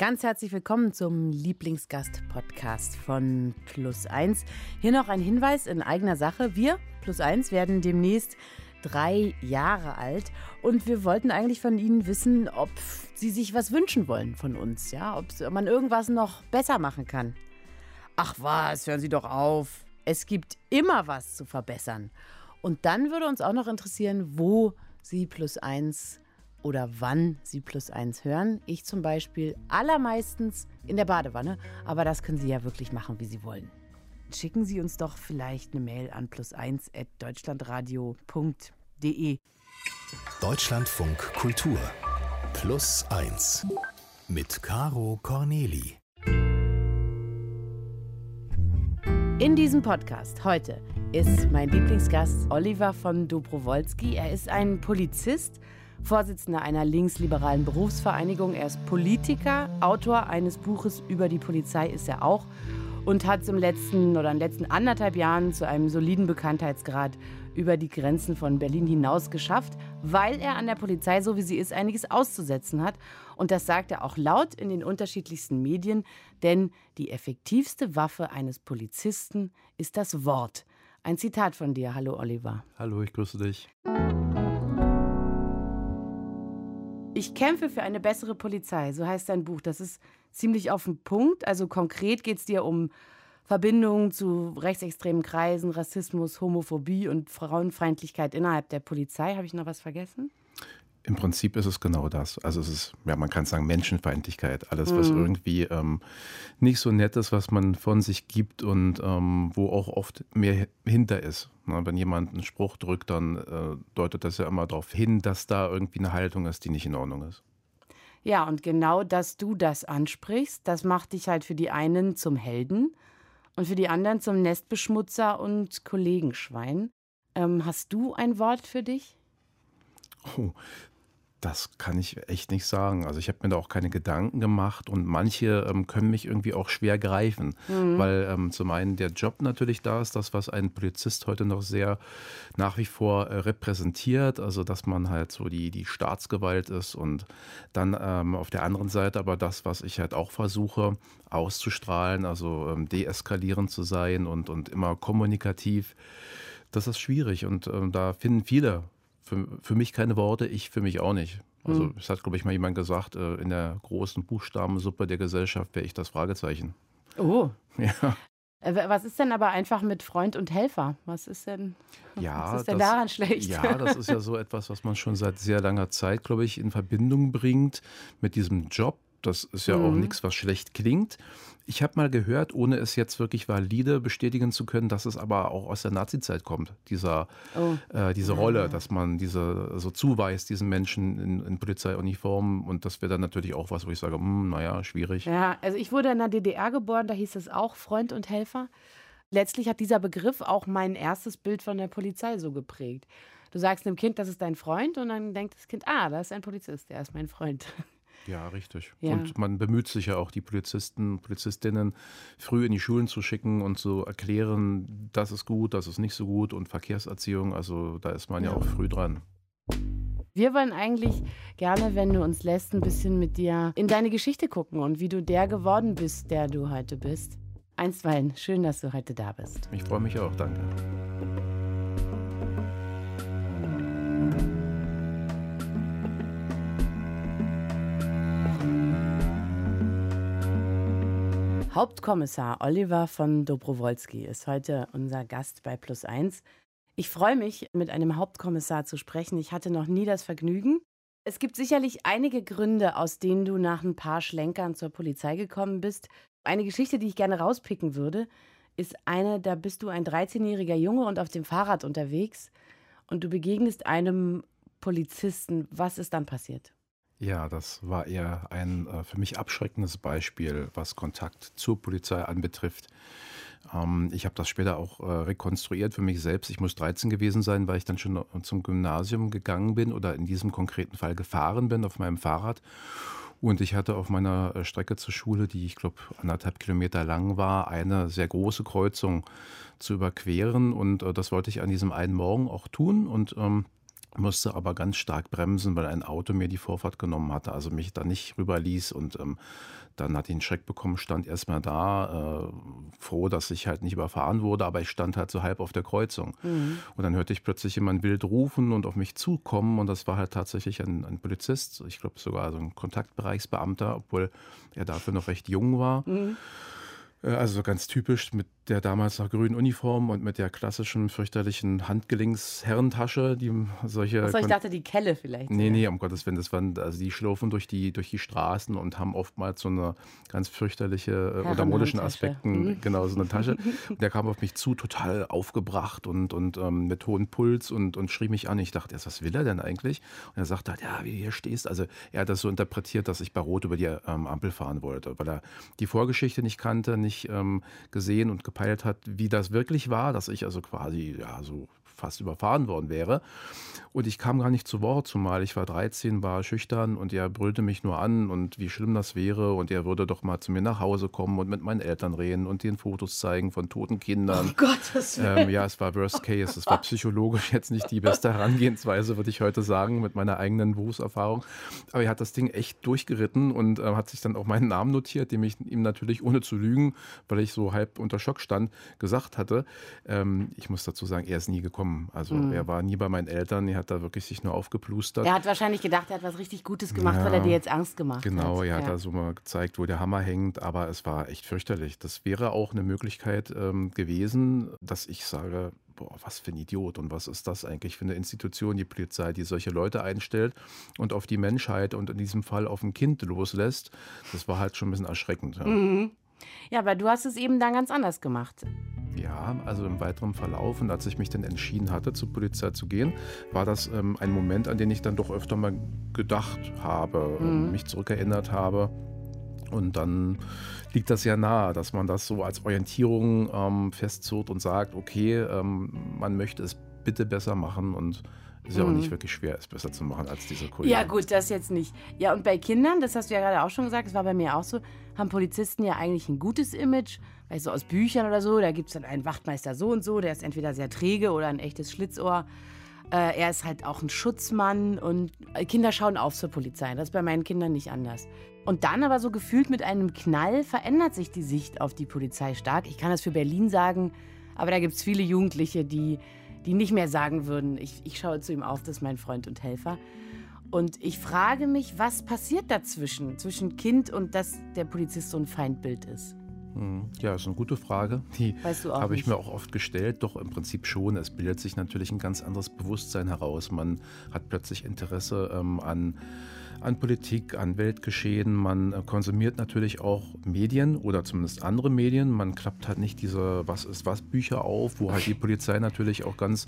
Ganz herzlich willkommen zum Lieblingsgast-Podcast von Plus 1. Hier noch ein Hinweis in eigener Sache. Wir, Plus 1, werden demnächst drei Jahre alt und wir wollten eigentlich von Ihnen wissen, ob Sie sich was wünschen wollen von uns, ja, ob man irgendwas noch besser machen kann. Ach was, hören Sie doch auf. Es gibt immer was zu verbessern. Und dann würde uns auch noch interessieren, wo Sie Plus 1 oder wann Sie Plus 1 hören. Ich zum Beispiel allermeistens in der Badewanne, aber das können Sie ja wirklich machen, wie Sie wollen. Schicken Sie uns doch vielleicht eine Mail an plus1.deutschlandradio.de. Deutschlandfunk Kultur Plus 1 mit Caro Corneli. In diesem Podcast heute ist mein Lieblingsgast Oliver von Dobrowolski. Er ist ein Polizist Vorsitzender einer linksliberalen Berufsvereinigung. Er ist Politiker, Autor eines Buches über die Polizei ist er auch und hat es im letzten oder in den letzten anderthalb Jahren zu einem soliden Bekanntheitsgrad über die Grenzen von Berlin hinaus geschafft, weil er an der Polizei, so wie sie ist, einiges auszusetzen hat. Und das sagt er auch laut in den unterschiedlichsten Medien, denn die effektivste Waffe eines Polizisten ist das Wort. Ein Zitat von dir. Hallo Oliver. Hallo, ich grüße dich. Ich kämpfe für eine bessere Polizei, so heißt dein Buch. Das ist ziemlich auf den Punkt. Also konkret geht es dir um Verbindungen zu rechtsextremen Kreisen, Rassismus, Homophobie und Frauenfeindlichkeit innerhalb der Polizei. Habe ich noch was vergessen? Im Prinzip ist es genau das. Also es ist, ja, man kann sagen, Menschenfeindlichkeit. Alles, was mhm. irgendwie ähm, nicht so nett ist, was man von sich gibt und ähm, wo auch oft mehr hinter ist. Na, wenn jemand einen Spruch drückt, dann äh, deutet das ja immer darauf hin, dass da irgendwie eine Haltung ist, die nicht in Ordnung ist. Ja, und genau, dass du das ansprichst, das macht dich halt für die einen zum Helden und für die anderen zum Nestbeschmutzer und Kollegenschwein. Ähm, hast du ein Wort für dich? Oh, das kann ich echt nicht sagen. Also ich habe mir da auch keine Gedanken gemacht und manche ähm, können mich irgendwie auch schwer greifen, mhm. weil ähm, zum einen der Job natürlich da ist, das, was ein Polizist heute noch sehr nach wie vor äh, repräsentiert, also dass man halt so die, die Staatsgewalt ist und dann ähm, auf der anderen Seite aber das, was ich halt auch versuche auszustrahlen, also ähm, deeskalierend zu sein und, und immer kommunikativ, das ist schwierig und ähm, da finden viele für, für mich keine Worte, ich für mich auch nicht. Also hm. es hat, glaube ich, mal jemand gesagt, äh, in der großen Buchstabensuppe der Gesellschaft wäre ich das Fragezeichen. Oh. Ja. Äh, was ist denn aber einfach mit Freund und Helfer? Was ist denn, ja, was ist denn das, daran schlecht? Ja, das ist ja so etwas, was man schon seit sehr langer Zeit, glaube ich, in Verbindung bringt mit diesem Job. Das ist ja mhm. auch nichts, was schlecht klingt. Ich habe mal gehört, ohne es jetzt wirklich valide bestätigen zu können, dass es aber auch aus der Nazi-Zeit kommt, dieser, oh. äh, diese Rolle, dass man diese so zuweist, diesen Menschen in, in Polizeiuniformen. Und das wäre dann natürlich auch was, wo ich sage, hm, naja, schwierig. Ja, also ich wurde in der DDR geboren, da hieß es auch Freund und Helfer. Letztlich hat dieser Begriff auch mein erstes Bild von der Polizei so geprägt. Du sagst einem Kind, das ist dein Freund, und dann denkt das Kind, ah, das ist ein Polizist, der ist mein Freund. Ja, richtig. Ja. Und man bemüht sich ja auch, die Polizisten, Polizistinnen früh in die Schulen zu schicken und zu erklären, das ist gut, das ist nicht so gut und Verkehrserziehung, also da ist man ja, ja auch früh dran. Wir wollen eigentlich gerne, wenn du uns lässt, ein bisschen mit dir in deine Geschichte gucken und wie du der geworden bist, der du heute bist. Einstweilen, schön, dass du heute da bist. Ich freue mich auch, danke. Hauptkommissar Oliver von Dobrowolski ist heute unser Gast bei Plus 1. Ich freue mich, mit einem Hauptkommissar zu sprechen. Ich hatte noch nie das Vergnügen. Es gibt sicherlich einige Gründe, aus denen du nach ein paar Schlenkern zur Polizei gekommen bist. Eine Geschichte, die ich gerne rauspicken würde, ist eine, da bist du ein 13-jähriger Junge und auf dem Fahrrad unterwegs und du begegnest einem Polizisten. Was ist dann passiert? Ja, das war eher ein äh, für mich abschreckendes Beispiel, was Kontakt zur Polizei anbetrifft. Ähm, ich habe das später auch äh, rekonstruiert für mich selbst. Ich muss 13 gewesen sein, weil ich dann schon zum Gymnasium gegangen bin oder in diesem konkreten Fall gefahren bin auf meinem Fahrrad. Und ich hatte auf meiner äh, Strecke zur Schule, die ich glaube anderthalb Kilometer lang war, eine sehr große Kreuzung zu überqueren. Und äh, das wollte ich an diesem einen Morgen auch tun. Und ähm, musste aber ganz stark bremsen, weil ein Auto mir die Vorfahrt genommen hatte, also mich da nicht rüberließ und ähm, dann hat ihn einen Schreck bekommen, stand erstmal da, äh, froh, dass ich halt nicht überfahren wurde, aber ich stand halt so halb auf der Kreuzung. Mhm. Und dann hörte ich plötzlich jemand wild rufen und auf mich zukommen und das war halt tatsächlich ein, ein Polizist, ich glaube sogar so ein Kontaktbereichsbeamter, obwohl er dafür noch recht jung war. Mhm. Äh, also ganz typisch mit der damals noch grünen Uniform und mit der klassischen fürchterlichen Handgelenksherrentasche, die solche. Achso, ich dachte die Kelle vielleicht. Nee, nee, um Gottes Willen, das waren, also die schlurfen durch die, durch die Straßen und haben oftmals so eine ganz fürchterliche, äh, unter modischen Aspekten, mhm. genau, so eine Tasche. Und der kam auf mich zu, total aufgebracht und, und ähm, mit hohem Puls und, und schrie mich an. Ich dachte erst, was will er denn eigentlich? Und er sagte halt, ja, wie du hier stehst. Also er hat das so interpretiert, dass ich bei Rot über die ähm, Ampel fahren wollte, weil er die Vorgeschichte nicht kannte, nicht ähm, gesehen und gepeilt hat, wie das wirklich war, dass ich also quasi ja so fast überfahren worden wäre. Und ich kam gar nicht zu Wort, zumal ich war 13, war schüchtern und er brüllte mich nur an und wie schlimm das wäre und er würde doch mal zu mir nach Hause kommen und mit meinen Eltern reden und den Fotos zeigen von toten Kindern. Oh Willen. Ähm, ja, es war Worst Case. Es war psychologisch jetzt nicht die beste Herangehensweise, würde ich heute sagen, mit meiner eigenen Berufserfahrung. Aber er hat das Ding echt durchgeritten und äh, hat sich dann auch meinen Namen notiert, dem ich ihm natürlich ohne zu lügen, weil ich so halb unter Schock stand, gesagt hatte. Ähm, ich muss dazu sagen, er ist nie gekommen. Also mhm. er war nie bei meinen Eltern. Er hat da wirklich sich nur aufgeplustert. Er hat wahrscheinlich gedacht, er hat was richtig Gutes gemacht, ja, weil er dir jetzt Angst gemacht genau, hat. Genau, er hat da so mal gezeigt, wo der Hammer hängt, aber es war echt fürchterlich. Das wäre auch eine Möglichkeit ähm, gewesen, dass ich sage, boah, was für ein Idiot und was ist das eigentlich für eine Institution, die Polizei, die solche Leute einstellt und auf die Menschheit und in diesem Fall auf ein Kind loslässt. Das war halt schon ein bisschen erschreckend. Ja. Mhm. Ja, aber du hast es eben dann ganz anders gemacht. Ja, also im weiteren Verlauf und als ich mich dann entschieden hatte, zur Polizei zu gehen, war das ähm, ein Moment, an den ich dann doch öfter mal gedacht habe, mhm. mich zurückerinnert habe. Und dann liegt das ja nahe, dass man das so als Orientierung ähm, festzurrt und sagt, okay, ähm, man möchte es bitte besser machen und ist ja auch nicht mhm. wirklich schwer, es besser zu machen als diese Kollegen. Ja, gut, das jetzt nicht. Ja, und bei Kindern, das hast du ja gerade auch schon gesagt, das war bei mir auch so, haben Polizisten ja eigentlich ein gutes Image. Weißt du, aus Büchern oder so, da gibt es dann einen Wachtmeister so und so, der ist entweder sehr träge oder ein echtes Schlitzohr. Äh, er ist halt auch ein Schutzmann und Kinder schauen auf zur Polizei. Das ist bei meinen Kindern nicht anders. Und dann aber so gefühlt mit einem Knall verändert sich die Sicht auf die Polizei stark. Ich kann das für Berlin sagen, aber da gibt es viele Jugendliche, die die nicht mehr sagen würden, ich, ich schaue zu ihm auf, das ist mein Freund und Helfer. Und ich frage mich, was passiert dazwischen, zwischen Kind und dass der Polizist so ein Feindbild ist? Hm, ja, das ist eine gute Frage. Die weißt du habe ich mir auch oft gestellt. Doch im Prinzip schon. Es bildet sich natürlich ein ganz anderes Bewusstsein heraus. Man hat plötzlich Interesse ähm, an an Politik, an Weltgeschehen. Man äh, konsumiert natürlich auch Medien oder zumindest andere Medien. Man klappt halt nicht diese Was ist was Bücher auf, wo halt die Polizei natürlich auch ganz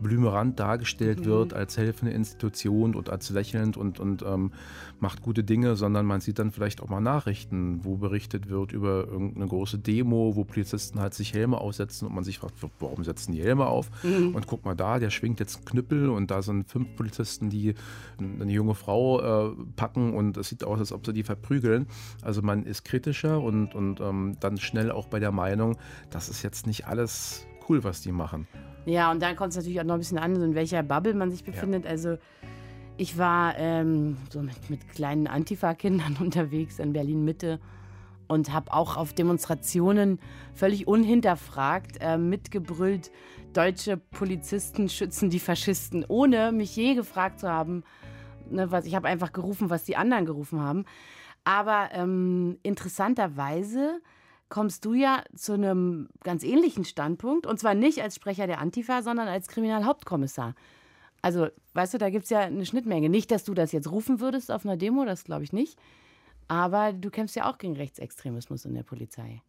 blümerant dargestellt mhm. wird als helfende Institution und als lächelnd und, und ähm, macht gute Dinge, sondern man sieht dann vielleicht auch mal Nachrichten, wo berichtet wird über irgendeine große Demo, wo Polizisten halt sich Helme aufsetzen und man sich fragt, warum setzen die Helme auf? Mhm. Und guck mal da, der schwingt jetzt einen Knüppel und da sind fünf Polizisten, die eine junge Frau äh, packen und es sieht aus, als ob sie die verprügeln. Also man ist kritischer und, und ähm, dann schnell auch bei der Meinung, das ist jetzt nicht alles cool, was die machen. Ja, und dann kommt es natürlich auch noch ein bisschen an, in welcher Bubble man sich befindet. Ja. Also ich war ähm, so mit, mit kleinen Antifa-Kindern unterwegs in Berlin-Mitte und habe auch auf Demonstrationen völlig unhinterfragt äh, mitgebrüllt, deutsche Polizisten schützen die Faschisten, ohne mich je gefragt zu haben, ne, was, ich habe einfach gerufen, was die anderen gerufen haben. Aber ähm, interessanterweise kommst du ja zu einem ganz ähnlichen Standpunkt. Und zwar nicht als Sprecher der Antifa, sondern als Kriminalhauptkommissar. Also, weißt du, da gibt es ja eine Schnittmenge. Nicht, dass du das jetzt rufen würdest auf einer Demo, das glaube ich nicht. Aber du kämpfst ja auch gegen Rechtsextremismus in der Polizei.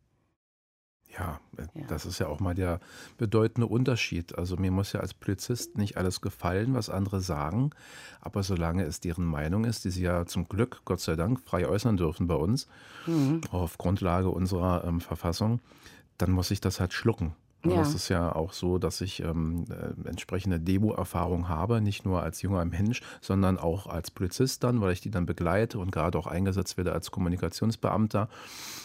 Ja, äh, ja, das ist ja auch mal der bedeutende Unterschied. Also mir muss ja als Polizist nicht alles gefallen, was andere sagen, aber solange es deren Meinung ist, die sie ja zum Glück, Gott sei Dank, frei äußern dürfen bei uns, mhm. auf Grundlage unserer ähm, Verfassung, dann muss ich das halt schlucken. Ja. Das ist ja auch so, dass ich ähm, äh, entsprechende Demo-Erfahrung habe, nicht nur als junger Mensch, sondern auch als Polizist dann, weil ich die dann begleite und gerade auch eingesetzt werde als Kommunikationsbeamter.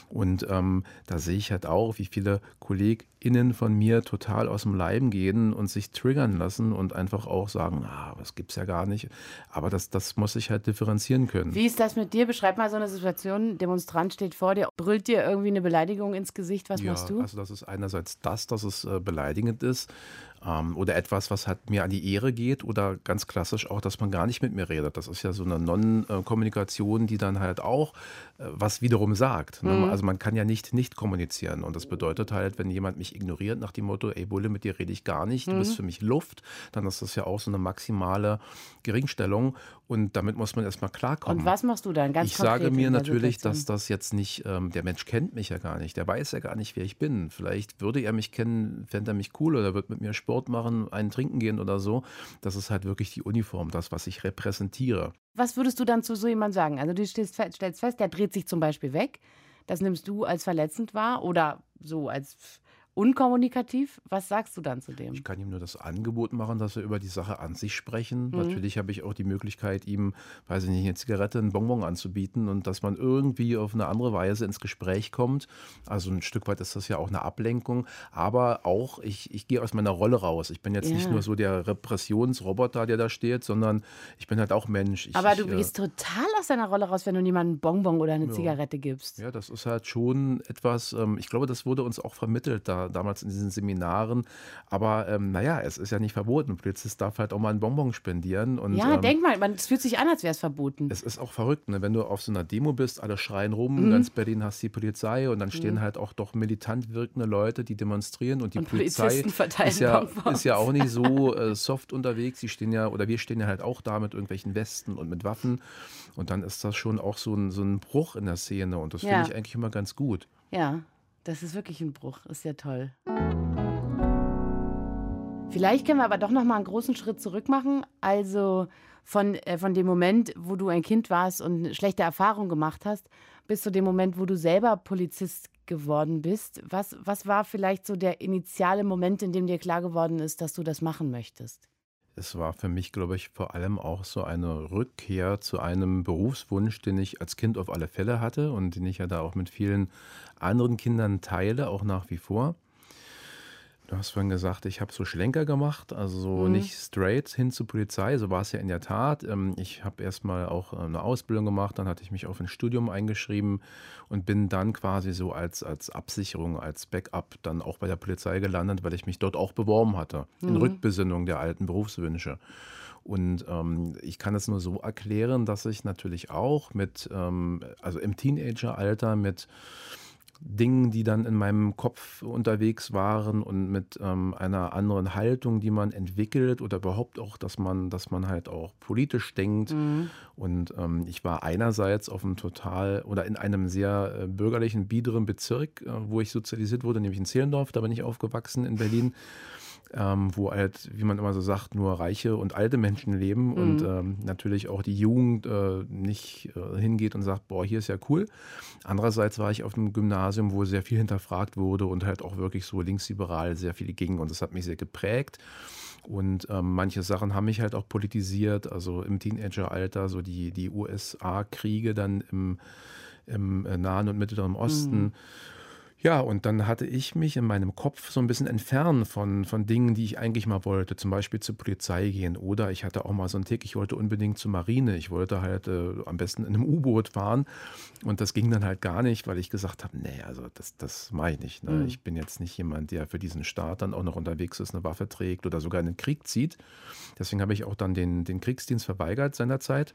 Und ähm, da sehe ich halt auch, wie viele KollegInnen von mir total aus dem Leim gehen und sich triggern lassen und einfach auch sagen, ah, das gibt's ja gar nicht. Aber das, das muss ich halt differenzieren können. Wie ist das mit dir? Beschreib mal so eine Situation. Demonstrant steht vor dir, brüllt dir irgendwie eine Beleidigung ins Gesicht. Was ja, machst du? Also das ist einerseits das, dass es äh, beleidigend ist ähm, oder etwas, was halt mir an die Ehre geht oder ganz klassisch auch, dass man gar nicht mit mir redet. Das ist ja so eine Non-Kommunikation, die dann halt auch äh, was wiederum sagt. Ne? Mhm. Also man kann ja nicht nicht kommunizieren und das bedeutet halt, wenn jemand mich ignoriert nach dem Motto, ey Bulle, mit dir rede ich gar nicht, du mhm. bist für mich Luft, dann ist das ja auch so eine maximale Geringstellung und damit muss man erstmal klarkommen. Und was machst du dann ganz Ich sage mir natürlich, dass das jetzt nicht, ähm, der Mensch kennt mich ja gar nicht, der weiß ja gar nicht, wer ich bin. Vielleicht würde er mich kennen, fände er mich cool oder wird mit mir Sport machen, einen trinken gehen oder so. Das ist halt wirklich die Uniform, das, was ich repräsentiere. Was würdest du dann zu so jemandem sagen? Also du stellst fest, der dreht sich zum Beispiel weg. Das nimmst du als verletzend wahr oder so als unkommunikativ. Was sagst du dann zu dem? Ich kann ihm nur das Angebot machen, dass wir über die Sache an sich sprechen. Mhm. Natürlich habe ich auch die Möglichkeit, ihm, weiß ich nicht, eine Zigarette, einen Bonbon anzubieten und dass man irgendwie auf eine andere Weise ins Gespräch kommt. Also ein Stück weit ist das ja auch eine Ablenkung. Aber auch, ich, ich gehe aus meiner Rolle raus. Ich bin jetzt ja. nicht nur so der Repressionsroboter, der da steht, sondern ich bin halt auch Mensch. Ich, Aber du ich, äh, gehst total aus deiner Rolle raus, wenn du niemandem einen Bonbon oder eine ja. Zigarette gibst. Ja, das ist halt schon etwas, ähm, ich glaube, das wurde uns auch vermittelt da damals in diesen Seminaren. Aber ähm, naja, es ist ja nicht verboten. Ein Polizist darf halt auch mal einen Bonbon spendieren. Und, ja, ähm, denk mal, es fühlt sich an, als wäre es verboten. Es ist auch verrückt, ne? wenn du auf so einer Demo bist, alle schreien rum, mhm. ganz Berlin hast die Polizei und dann stehen mhm. halt auch doch militant wirkende Leute, die demonstrieren und die und Polizei ist ja, ist ja auch nicht so äh, soft unterwegs. Sie stehen ja, oder wir stehen ja halt auch da mit irgendwelchen Westen und mit Waffen. Und dann ist das schon auch so ein, so ein Bruch in der Szene und das ja. finde ich eigentlich immer ganz gut. Ja. Das ist wirklich ein Bruch. Ist ja toll. Vielleicht können wir aber doch noch mal einen großen Schritt zurück machen. Also von, äh, von dem Moment, wo du ein Kind warst und schlechte Erfahrungen gemacht hast, bis zu dem Moment, wo du selber Polizist geworden bist. Was, was war vielleicht so der initiale Moment, in dem dir klar geworden ist, dass du das machen möchtest? Es war für mich, glaube ich, vor allem auch so eine Rückkehr zu einem Berufswunsch, den ich als Kind auf alle Fälle hatte und den ich ja da auch mit vielen anderen Kindern teile, auch nach wie vor. Du hast vorhin gesagt, ich habe so Schlenker gemacht, also so mhm. nicht straight hin zur Polizei, so war es ja in der Tat. Ähm, ich habe erstmal auch äh, eine Ausbildung gemacht, dann hatte ich mich auf ein Studium eingeschrieben und bin dann quasi so als, als Absicherung, als Backup dann auch bei der Polizei gelandet, weil ich mich dort auch beworben hatte, in mhm. Rückbesinnung der alten Berufswünsche. Und ähm, ich kann es nur so erklären, dass ich natürlich auch mit, ähm, also im Teenageralter mit Dingen, die dann in meinem Kopf unterwegs waren und mit ähm, einer anderen Haltung, die man entwickelt oder überhaupt auch, dass man, dass man halt auch politisch denkt. Mhm. Und ähm, ich war einerseits auf einem total oder in einem sehr äh, bürgerlichen, biederen Bezirk, äh, wo ich sozialisiert wurde, nämlich in Zehlendorf, da bin ich aufgewachsen in Berlin ähm, wo halt, wie man immer so sagt, nur reiche und alte Menschen leben mhm. und ähm, natürlich auch die Jugend äh, nicht äh, hingeht und sagt, boah, hier ist ja cool. Andererseits war ich auf einem Gymnasium, wo sehr viel hinterfragt wurde und halt auch wirklich so linksliberal sehr viel ging und das hat mich sehr geprägt. Und ähm, manche Sachen haben mich halt auch politisiert, also im Teenageralter, so die, die USA-Kriege dann im, im äh, Nahen und Mittleren Osten. Mhm ja, und dann hatte ich mich in meinem Kopf so ein bisschen entfernt von, von Dingen, die ich eigentlich mal wollte, zum Beispiel zur Polizei gehen. Oder ich hatte auch mal so einen Tick, ich wollte unbedingt zur Marine. Ich wollte halt äh, am besten in einem U-Boot fahren. Und das ging dann halt gar nicht, weil ich gesagt habe, nee, also das, das mache ich nicht. Ne? Mhm. Ich bin jetzt nicht jemand, der für diesen Staat dann auch noch unterwegs ist, eine Waffe trägt oder sogar in den Krieg zieht. Deswegen habe ich auch dann den, den Kriegsdienst verweigert seinerzeit.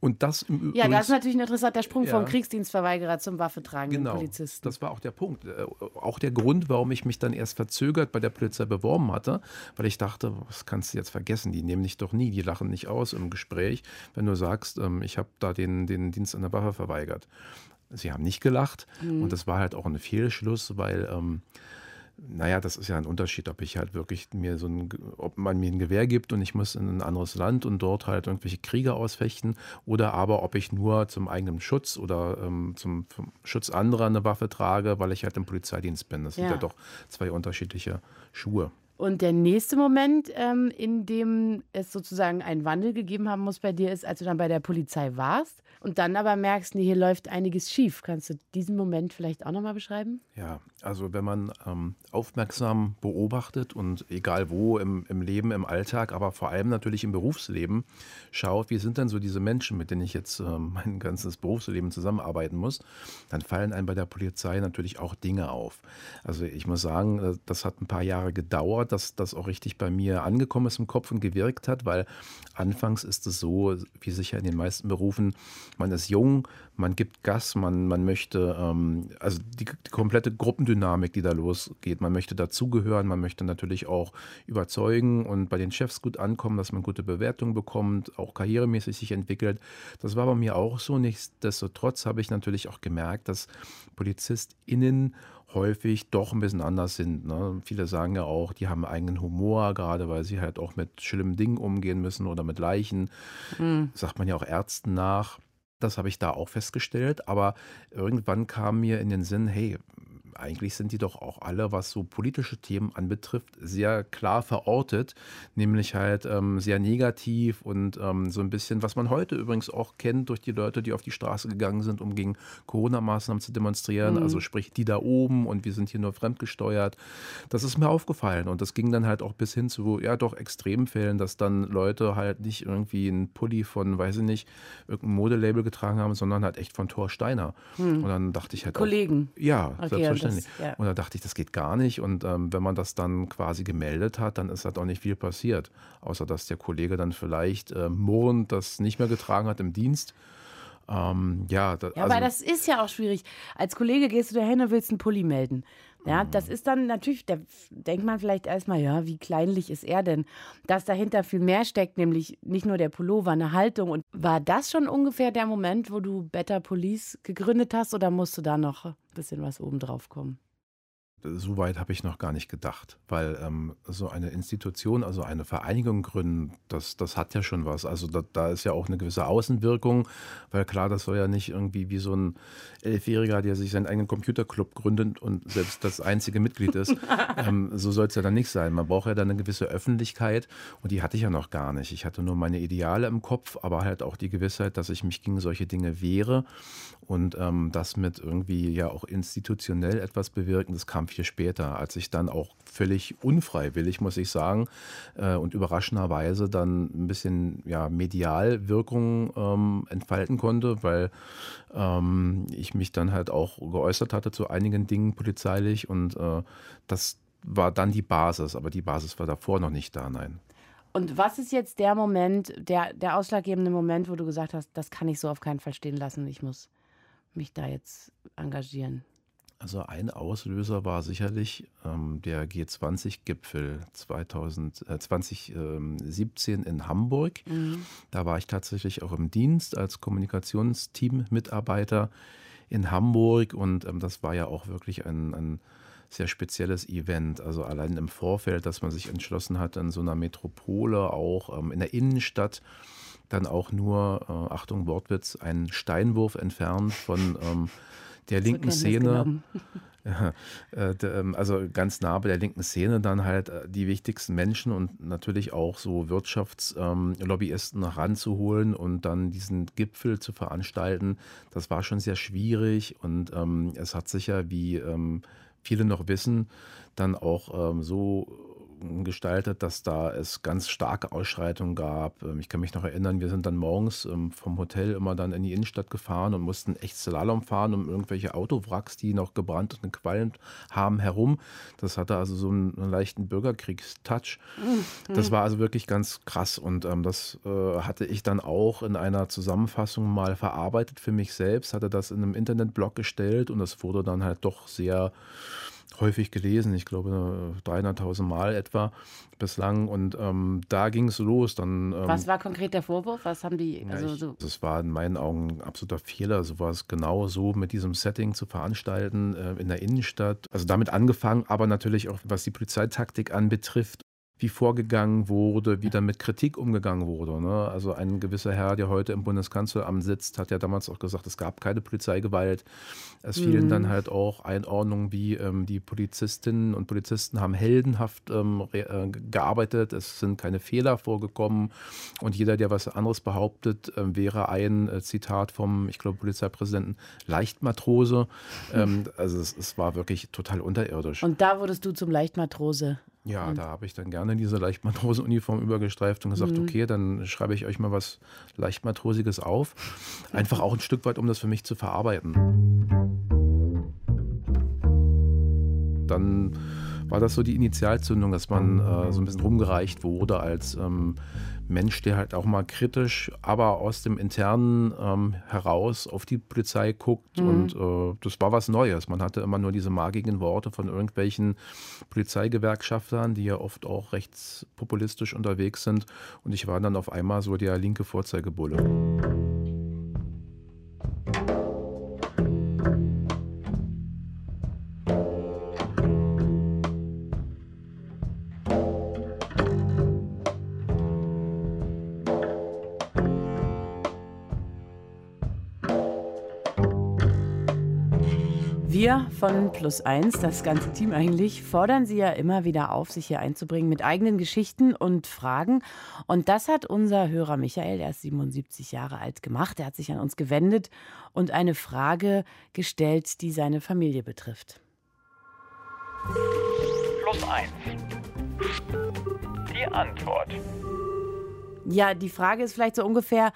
Und das im Übrigen. Ja, das ist natürlich ein interessanter Sprung ja. vom Kriegsdienstverweigerer zum Waffetragenden genau, Polizisten. Das war auch der Punkt. Äh, auch der Grund, warum ich mich dann erst verzögert bei der Polizei beworben hatte, weil ich dachte, was kannst du jetzt vergessen? Die nehmen dich doch nie, die lachen nicht aus im Gespräch, wenn du sagst, ähm, ich habe da den, den Dienst an der Waffe verweigert. Sie haben nicht gelacht mhm. und das war halt auch ein Fehlschluss, weil. Ähm, naja, das ist ja ein Unterschied, ob ich halt wirklich mir so ein, ob man mir ein Gewehr gibt und ich muss in ein anderes Land und dort halt irgendwelche Kriege ausfechten oder aber ob ich nur zum eigenen Schutz oder ähm, zum, zum, Schutz anderer eine Waffe trage, weil ich halt im Polizeidienst bin. Das ja. sind ja doch zwei unterschiedliche Schuhe. Und der nächste Moment, ähm, in dem es sozusagen einen Wandel gegeben haben muss bei dir, ist, als du dann bei der Polizei warst und dann aber merkst, nee, hier läuft einiges schief. Kannst du diesen Moment vielleicht auch nochmal beschreiben? Ja, Also wenn man ähm, aufmerksam beobachtet und egal wo im, im Leben, im Alltag, aber vor allem natürlich im Berufsleben schaut, wie sind denn so diese Menschen, mit denen ich jetzt ähm, mein ganzes Berufsleben zusammenarbeiten muss, dann fallen einem bei der Polizei natürlich auch Dinge auf. Also ich muss sagen, äh, das hat ein paar Jahre gedauert, dass das auch richtig bei mir angekommen ist im Kopf und gewirkt hat, weil anfangs ist es so, wie sicher in den meisten Berufen, man ist jung, man gibt Gas, man, man möchte, ähm, also die, die komplette Gruppendynamik, die da losgeht, man möchte dazugehören, man möchte natürlich auch überzeugen und bei den Chefs gut ankommen, dass man gute Bewertungen bekommt, auch karrieremäßig sich entwickelt. Das war bei mir auch so. Nichtsdestotrotz habe ich natürlich auch gemerkt, dass PolizistInnen häufig doch ein bisschen anders sind. Ne? Viele sagen ja auch, die haben eigenen Humor, gerade weil sie halt auch mit schlimmen Dingen umgehen müssen oder mit Leichen. Mhm. Sagt man ja auch Ärzten nach. Das habe ich da auch festgestellt, aber irgendwann kam mir in den Sinn, hey, eigentlich sind die doch auch alle, was so politische Themen anbetrifft, sehr klar verortet, nämlich halt ähm, sehr negativ und ähm, so ein bisschen, was man heute übrigens auch kennt durch die Leute, die auf die Straße gegangen sind, um gegen Corona-Maßnahmen zu demonstrieren, mhm. also sprich die da oben und wir sind hier nur fremdgesteuert. Das ist mir aufgefallen und das ging dann halt auch bis hin zu, ja doch, Extremfällen, dass dann Leute halt nicht irgendwie einen Pulli von, weiß ich nicht, irgendeinem Modelabel getragen haben, sondern halt echt von Thor Steiner. Mhm. Und dann dachte ich halt Kollegen. Auch, ja, okay, selbstverständlich das, ja. Und da dachte ich, das geht gar nicht. Und ähm, wenn man das dann quasi gemeldet hat, dann ist halt auch nicht viel passiert. Außer dass der Kollege dann vielleicht äh, murrend das nicht mehr getragen hat im Dienst. Ähm, ja, da, ja, also, aber das ist ja auch schwierig. Als Kollege gehst du dahin und willst einen Pulli melden. Ja, mhm. das ist dann natürlich, da denkt man vielleicht erstmal, ja, wie kleinlich ist er denn? Dass dahinter viel mehr steckt, nämlich nicht nur der Pullover, eine Haltung. Und war das schon ungefähr der Moment, wo du Better Police gegründet hast oder musste da noch bisschen was obendrauf kommen? so weit habe ich noch gar nicht gedacht, weil ähm, so eine Institution, also eine Vereinigung gründen, das, das hat ja schon was. Also da, da, ist ja auch eine gewisse Außenwirkung, weil klar, das soll ja nicht irgendwie wie so ein Elfjähriger, der sich seinen eigenen Computerclub gründet und selbst das einzige Mitglied ist. ähm, so soll es ja dann nicht sein. Man braucht ja dann eine gewisse Öffentlichkeit und die hatte ich ja noch gar nicht. Ich hatte nur meine Ideale im Kopf, aber halt auch die Gewissheit, dass ich mich gegen solche Dinge wehre und ähm, das mit irgendwie ja auch institutionell etwas bewirken, das kam viel später, als ich dann auch völlig unfreiwillig, muss ich sagen, äh, und überraschenderweise dann ein bisschen ja, Medialwirkung ähm, entfalten konnte, weil ähm, ich mich dann halt auch geäußert hatte zu einigen Dingen polizeilich und äh, das war dann die Basis, aber die Basis war davor noch nicht da, nein. Und was ist jetzt der Moment, der, der ausschlaggebende Moment, wo du gesagt hast, das kann ich so auf keinen Fall stehen lassen, ich muss mich da jetzt engagieren? Also ein Auslöser war sicherlich ähm, der G20-Gipfel 2017 in Hamburg. Mhm. Da war ich tatsächlich auch im Dienst als Kommunikationsteam-Mitarbeiter in Hamburg und ähm, das war ja auch wirklich ein, ein sehr spezielles Event. Also allein im Vorfeld, dass man sich entschlossen hat, in so einer Metropole auch ähm, in der Innenstadt dann auch nur, äh, Achtung Wortwitz, einen Steinwurf entfernt von ähm, der linken Szene. Äh, ähm, also ganz nah bei der linken Szene dann halt äh, die wichtigsten Menschen und natürlich auch so Wirtschaftslobbyisten ähm, ranzuholen und dann diesen Gipfel zu veranstalten. Das war schon sehr schwierig und ähm, es hat sicher, wie ähm, viele noch wissen, dann auch ähm, so gestaltet, dass da es ganz starke Ausschreitungen gab. Ähm, ich kann mich noch erinnern, wir sind dann morgens ähm, vom Hotel immer dann in die Innenstadt gefahren und mussten echt Slalom fahren um irgendwelche Autowracks, die noch gebrannt und gequalmt haben, herum. Das hatte also so einen, einen leichten Bürgerkriegstouch. Das war also wirklich ganz krass und ähm, das äh, hatte ich dann auch in einer Zusammenfassung mal verarbeitet für mich selbst, hatte das in einem Internetblog gestellt und das wurde dann halt doch sehr häufig gelesen, ich glaube 300.000 Mal etwa bislang. Und ähm, da ging es los. Dann, ähm, Was war konkret der Vorwurf? Was haben die? Also, ja, so das war in meinen Augen ein absoluter Fehler, sowas genau so mit diesem Setting zu veranstalten äh, in der Innenstadt. Also damit angefangen, aber natürlich auch was die Polizeitaktik anbetrifft wie vorgegangen wurde, wie dann mit Kritik umgegangen wurde. Ne? Also ein gewisser Herr, der heute im Bundeskanzleramt sitzt, hat ja damals auch gesagt, es gab keine Polizeigewalt. Es fielen mhm. dann halt auch Einordnungen wie ähm, die Polizistinnen und Polizisten haben heldenhaft ähm, äh, gearbeitet, es sind keine Fehler vorgekommen und jeder, der was anderes behauptet, äh, wäre ein äh, Zitat vom, ich glaube, Polizeipräsidenten Leichtmatrose. Ähm, also es, es war wirklich total unterirdisch. Und da wurdest du zum Leichtmatrose. Ja, und da habe ich dann gerne diese Leichtmatrosenuniform übergestreift und gesagt, mhm. okay, dann schreibe ich euch mal was Leichtmatrosiges auf. Einfach auch ein Stück weit, um das für mich zu verarbeiten. Dann war das so die Initialzündung, dass man äh, so ein bisschen rumgereicht wurde als ähm, Mensch, der halt auch mal kritisch, aber aus dem Internen ähm, heraus auf die Polizei guckt. Mhm. Und äh, das war was Neues. Man hatte immer nur diese magigen Worte von irgendwelchen Polizeigewerkschaftern, die ja oft auch rechtspopulistisch unterwegs sind. Und ich war dann auf einmal so der linke Vorzeigebulle. Wir von Plus Eins, das ganze Team eigentlich, fordern Sie ja immer wieder auf, sich hier einzubringen mit eigenen Geschichten und Fragen. Und das hat unser Hörer Michael, er ist 77 Jahre alt, gemacht. Er hat sich an uns gewendet und eine Frage gestellt, die seine Familie betrifft. Plus Eins. Die Antwort. Ja, die Frage ist vielleicht so ungefähr,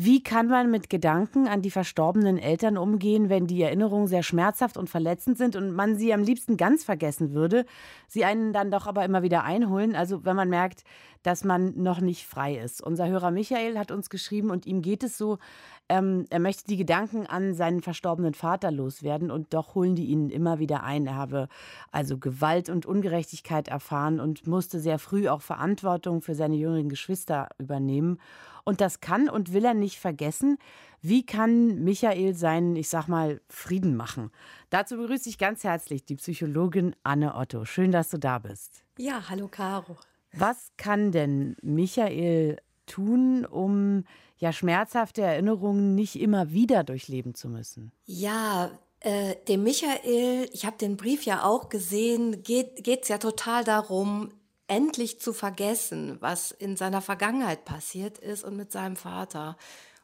wie kann man mit Gedanken an die verstorbenen Eltern umgehen, wenn die Erinnerungen sehr schmerzhaft und verletzend sind und man sie am liebsten ganz vergessen würde, sie einen dann doch aber immer wieder einholen? Also wenn man merkt, dass man noch nicht frei ist. Unser Hörer Michael hat uns geschrieben und ihm geht es so, ähm, er möchte die Gedanken an seinen verstorbenen Vater loswerden und doch holen die ihn immer wieder ein. Er habe also Gewalt und Ungerechtigkeit erfahren und musste sehr früh auch Verantwortung für seine jüngeren Geschwister übernehmen. Und das kann und will er nicht vergessen. Wie kann Michael seinen, ich sag mal, Frieden machen? Dazu begrüße ich ganz herzlich die Psychologin Anne Otto. Schön, dass du da bist. Ja, hallo Caro. Was kann denn Michael tun, um ja schmerzhafte Erinnerungen nicht immer wieder durchleben zu müssen? Ja, äh, dem Michael, ich habe den Brief ja auch gesehen, geht es ja total darum, endlich zu vergessen, was in seiner Vergangenheit passiert ist und mit seinem Vater.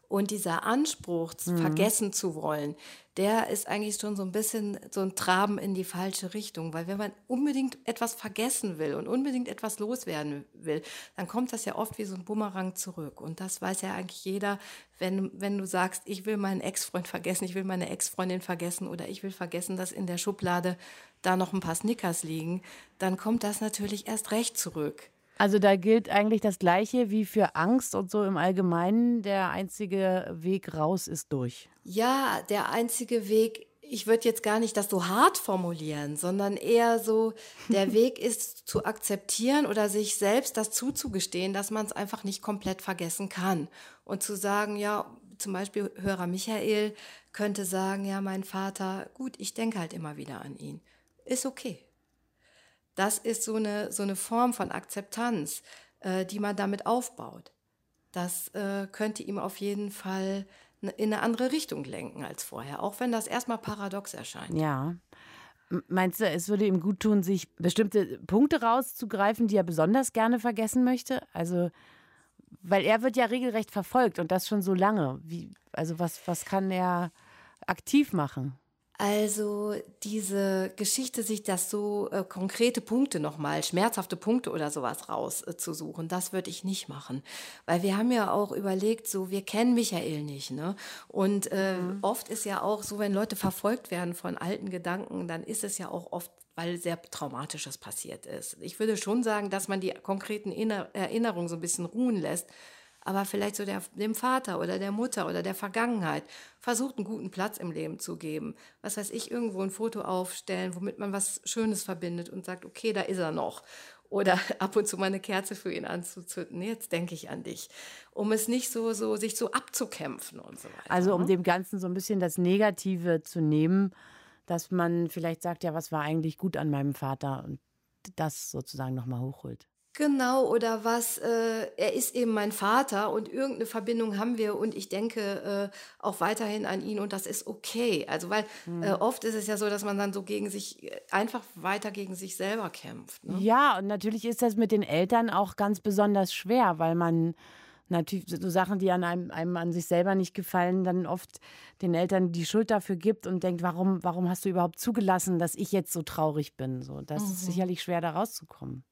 Und dieser Anspruch, mhm. vergessen zu wollen, der ist eigentlich schon so ein bisschen so ein Traben in die falsche Richtung. Weil wenn man unbedingt etwas vergessen will und unbedingt etwas loswerden will, dann kommt das ja oft wie so ein Bumerang zurück. Und das weiß ja eigentlich jeder, wenn, wenn du sagst, ich will meinen Ex-Freund vergessen, ich will meine Ex-Freundin vergessen oder ich will vergessen, dass in der Schublade da noch ein paar Snickers liegen, dann kommt das natürlich erst recht zurück. Also da gilt eigentlich das Gleiche wie für Angst und so im Allgemeinen. Der einzige Weg raus ist durch. Ja, der einzige Weg, ich würde jetzt gar nicht das so hart formulieren, sondern eher so, der Weg ist zu akzeptieren oder sich selbst das zuzugestehen, dass man es einfach nicht komplett vergessen kann. Und zu sagen, ja, zum Beispiel Hörer Michael könnte sagen, ja, mein Vater, gut, ich denke halt immer wieder an ihn. Ist okay. Das ist so eine, so eine Form von Akzeptanz, äh, die man damit aufbaut. Das äh, könnte ihm auf jeden Fall in eine andere Richtung lenken als vorher, auch wenn das erstmal paradox erscheint. Ja. Meinst du, es würde ihm gut tun, sich bestimmte Punkte rauszugreifen, die er besonders gerne vergessen möchte? Also, weil er wird ja regelrecht verfolgt und das schon so lange. Wie, also, was, was kann er aktiv machen? Also diese Geschichte, sich das so äh, konkrete Punkte nochmal, schmerzhafte Punkte oder sowas rauszusuchen, äh, das würde ich nicht machen. Weil wir haben ja auch überlegt, so wir kennen Michael nicht. Ne? Und äh, mhm. oft ist ja auch so, wenn Leute verfolgt werden von alten Gedanken, dann ist es ja auch oft weil sehr Traumatisches passiert ist. Ich würde schon sagen, dass man die konkreten Erinnerungen so ein bisschen ruhen lässt, aber vielleicht so der, dem Vater oder der Mutter oder der Vergangenheit versucht, einen guten Platz im Leben zu geben. Was weiß ich, irgendwo ein Foto aufstellen, womit man was Schönes verbindet und sagt, okay, da ist er noch. Oder ab und zu mal eine Kerze für ihn anzuzünden. Jetzt denke ich an dich. Um es nicht so, so, sich so abzukämpfen und so weiter. Also um ne? dem Ganzen so ein bisschen das Negative zu nehmen, dass man vielleicht sagt, ja, was war eigentlich gut an meinem Vater und das sozusagen nochmal hochholt. Genau, oder was, äh, er ist eben mein Vater und irgendeine Verbindung haben wir und ich denke äh, auch weiterhin an ihn und das ist okay. Also, weil Mhm. äh, oft ist es ja so, dass man dann so gegen sich, äh, einfach weiter gegen sich selber kämpft. Ne? Ja, und natürlich ist das mit den Eltern auch ganz besonders schwer, weil man natürlich so Sachen, die an einem, einem an sich selber nicht gefallen, dann oft den Eltern die Schuld dafür gibt und denkt, warum, warum hast du überhaupt zugelassen, dass ich jetzt so traurig bin? So, das Mhm. ist sicherlich schwer, da rauszukommen.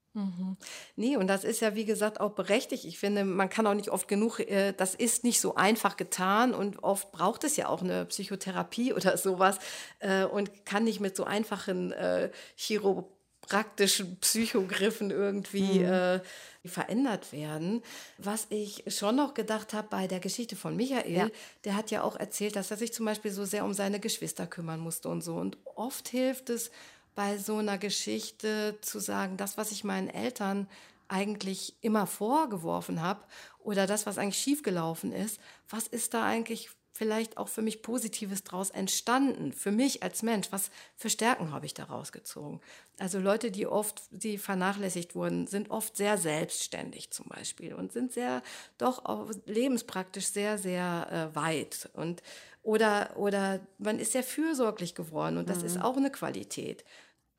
Nee, und das ist ja, wie gesagt, auch berechtigt. Ich finde, man kann auch nicht oft genug, äh, das ist nicht so einfach getan und oft braucht es ja auch eine Psychotherapie oder sowas äh, und kann nicht mit so einfachen äh, chiropraktischen Psychogriffen irgendwie äh, verändert werden. Was ich schon noch gedacht habe bei der Geschichte von Michael, Ja. der hat ja auch erzählt, dass er sich zum Beispiel so sehr um seine Geschwister kümmern musste und so. Und oft hilft es bei so einer Geschichte zu sagen, das, was ich meinen Eltern eigentlich immer vorgeworfen habe oder das, was eigentlich schiefgelaufen ist, was ist da eigentlich vielleicht auch für mich Positives draus entstanden, für mich als Mensch, was für Stärken habe ich daraus gezogen. Also Leute, die oft, die vernachlässigt wurden, sind oft sehr selbstständig zum Beispiel und sind sehr, doch auch lebenspraktisch sehr, sehr äh, weit und oder, oder man ist sehr fürsorglich geworden und das ist auch eine Qualität.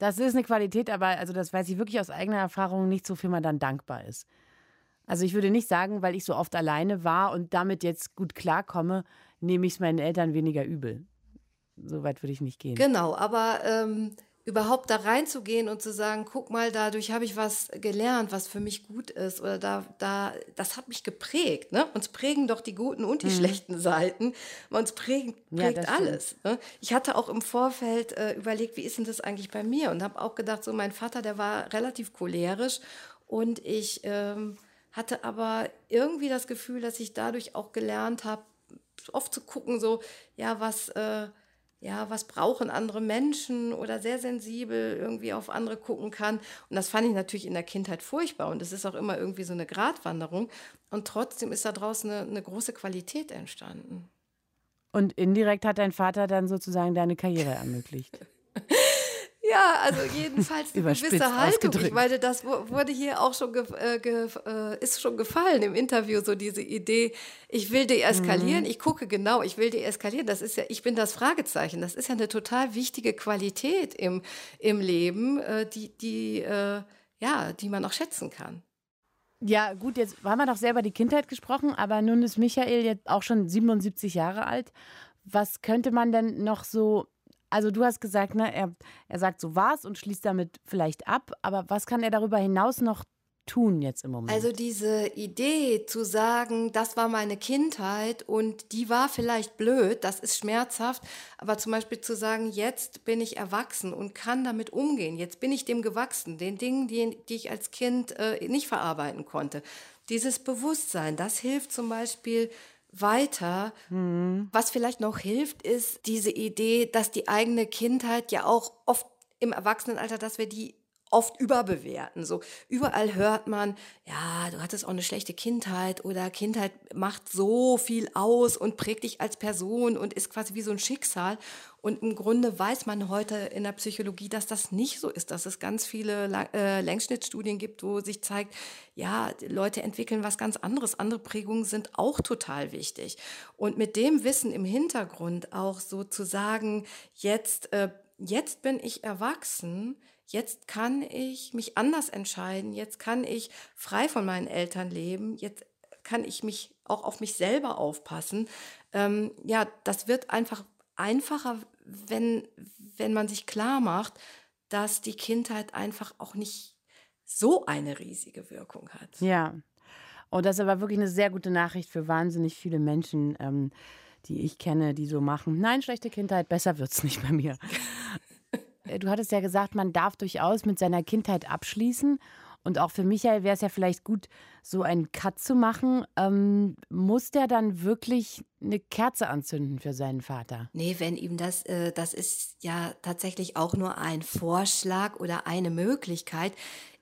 Das ist eine Qualität, aber also das weiß ich wirklich aus eigener Erfahrung nicht, so viel man dann dankbar ist. Also ich würde nicht sagen, weil ich so oft alleine war und damit jetzt gut klarkomme, nehme ich es meinen Eltern weniger übel. So weit würde ich nicht gehen. Genau, aber ähm, überhaupt da reinzugehen und zu sagen, guck mal, dadurch habe ich was gelernt, was für mich gut ist oder da, da, das hat mich geprägt. Ne? Uns prägen doch die guten und die schlechten Seiten. Uns prägen, Mhm. Ja, prägt stimmt. alles. Ne? Ich hatte auch im Vorfeld äh, überlegt, wie ist denn das eigentlich bei mir? Und habe auch gedacht, so mein Vater, der war relativ cholerisch und ich ähm, hatte aber irgendwie das Gefühl, dass ich dadurch auch gelernt habe, oft zu gucken, so, ja, was, äh, ja, was brauchen andere Menschen oder sehr sensibel irgendwie auf andere gucken kann. Und das fand ich natürlich in der Kindheit furchtbar. Und es ist auch immer irgendwie so eine Gratwanderung. Und trotzdem ist da draußen eine, eine große Qualität entstanden. Und indirekt hat dein Vater dann sozusagen deine Karriere ermöglicht. Ja, also jedenfalls eine gewisse Haltung. Ich meine, das wu- wurde hier auch schon, äh, äh, ist schon gefallen im Interview, so diese Idee, ich will deeskalieren, ich gucke genau, ich will deeskalieren. Das ist ja, ich bin das Fragezeichen. Das ist ja eine total wichtige Qualität im, im Leben, äh, die, die, äh, ja, die man auch schätzen kann. Ja, gut, jetzt haben wir doch selber die Kindheit gesprochen, aber nun ist Michael jetzt auch schon 77 Jahre alt. Was könnte man denn noch so, also du hast gesagt, ne, er, er sagt so war's und schließt damit vielleicht ab, aber was kann er darüber hinaus noch tun jetzt im Moment? Also diese Idee zu sagen, das war meine Kindheit und die war vielleicht blöd, das ist schmerzhaft, aber zum Beispiel zu sagen, jetzt bin ich erwachsen und kann damit umgehen, jetzt bin ich dem gewachsen, den Dingen, die, die ich als Kind äh, nicht verarbeiten konnte. Dieses Bewusstsein, das hilft zum Beispiel weiter. Was vielleicht noch hilft, ist diese Idee, dass die eigene Kindheit ja auch oft im Erwachsenenalter, dass wir die oft überbewerten. So überall hört man, ja, du hattest auch eine schlechte Kindheit oder Kindheit macht so viel aus und prägt dich als Person und ist quasi wie so ein Schicksal. Und im Grunde weiß man heute in der Psychologie, dass das nicht so ist, dass es ganz viele äh, Längsschnittstudien gibt, wo sich zeigt, ja, Leute entwickeln was ganz anderes. Andere Prägungen sind auch total wichtig. Und mit dem Wissen im Hintergrund auch so zu sagen, jetzt, äh, jetzt bin ich erwachsen, jetzt kann ich mich anders entscheiden, jetzt kann ich frei von meinen Eltern leben, jetzt kann ich mich auch auf mich selber aufpassen. Ähm, ja, das wird einfach einfacher, wenn, wenn man sich klar macht, dass die Kindheit einfach auch nicht so eine riesige Wirkung hat. Ja. Und das ist aber wirklich eine sehr gute Nachricht für wahnsinnig viele Menschen, ähm, die ich kenne, die so machen. Nein, schlechte Kindheit, besser wird's nicht bei mir. Äh, du hattest ja gesagt, man darf durchaus mit seiner Kindheit abschließen. Und auch für Michael wäre es ja vielleicht gut, so einen Cut zu machen. Ähm, muss der dann wirklich eine Kerze anzünden für seinen Vater? Nee, wenn ihm das, äh, das ist ja tatsächlich auch nur ein Vorschlag oder eine Möglichkeit.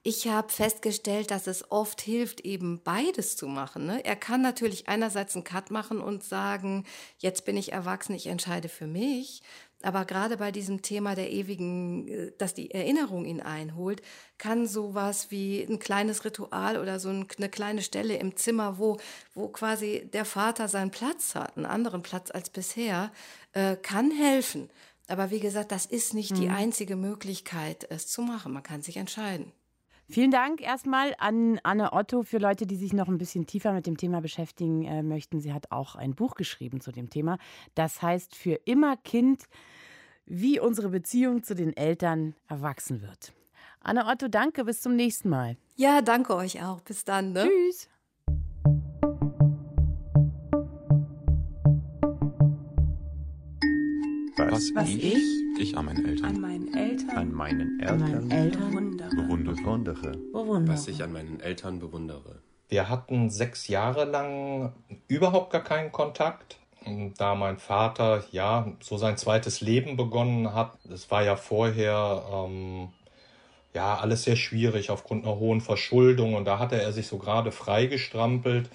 Ich habe festgestellt, dass es oft hilft, eben beides zu machen. Ne? Er kann natürlich einerseits einen Cut machen und sagen, jetzt bin ich erwachsen, ich entscheide für mich. Aber gerade bei diesem Thema der ewigen, äh, dass die Erinnerung ihn einholt, kann sowas wie ein kleines Ritual oder so eine kleine Stelle im Zimmer, wo, wo quasi der Vater seinen Platz hat, einen anderen Platz als bisher, äh, kann helfen. Aber wie gesagt, das ist nicht mhm. die einzige Möglichkeit, es zu machen. Man kann sich entscheiden. Vielen Dank erstmal an Anne Otto für Leute, die sich noch ein bisschen tiefer mit dem Thema beschäftigen äh, möchten. Sie hat auch ein Buch geschrieben zu dem Thema. Das heißt Für immer Kind, wie unsere Beziehung zu den Eltern erwachsen wird. Anne Otto, danke, bis zum nächsten Mal. Ja, danke euch auch. Bis dann. Ne? Tschüss. Was, was ich, ich ich an meinen Eltern. An meinen Eltern. An meinen Eltern. An meinen Eltern. Bewundere. Bewundere. Bewundere. Was ich an meinen Eltern bewundere. Wir hatten sechs Jahre lang überhaupt gar keinen Kontakt. Da mein Vater ja so sein zweites Leben begonnen hat, es war ja vorher ähm, ja alles sehr schwierig aufgrund einer hohen Verschuldung und da hatte er sich so gerade freigestrampelt,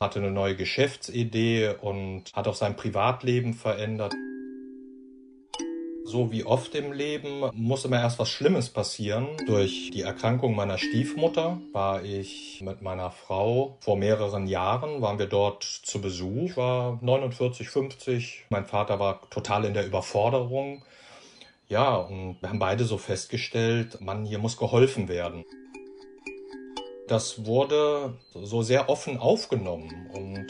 hatte eine neue Geschäftsidee und hat auch sein Privatleben verändert. So wie oft im Leben muss immer erst was Schlimmes passieren. Durch die Erkrankung meiner Stiefmutter war ich mit meiner Frau vor mehreren Jahren, waren wir dort zu Besuch. Ich war 49, 50. Mein Vater war total in der Überforderung. Ja, und wir haben beide so festgestellt, Mann, hier muss geholfen werden. Das wurde so sehr offen aufgenommen und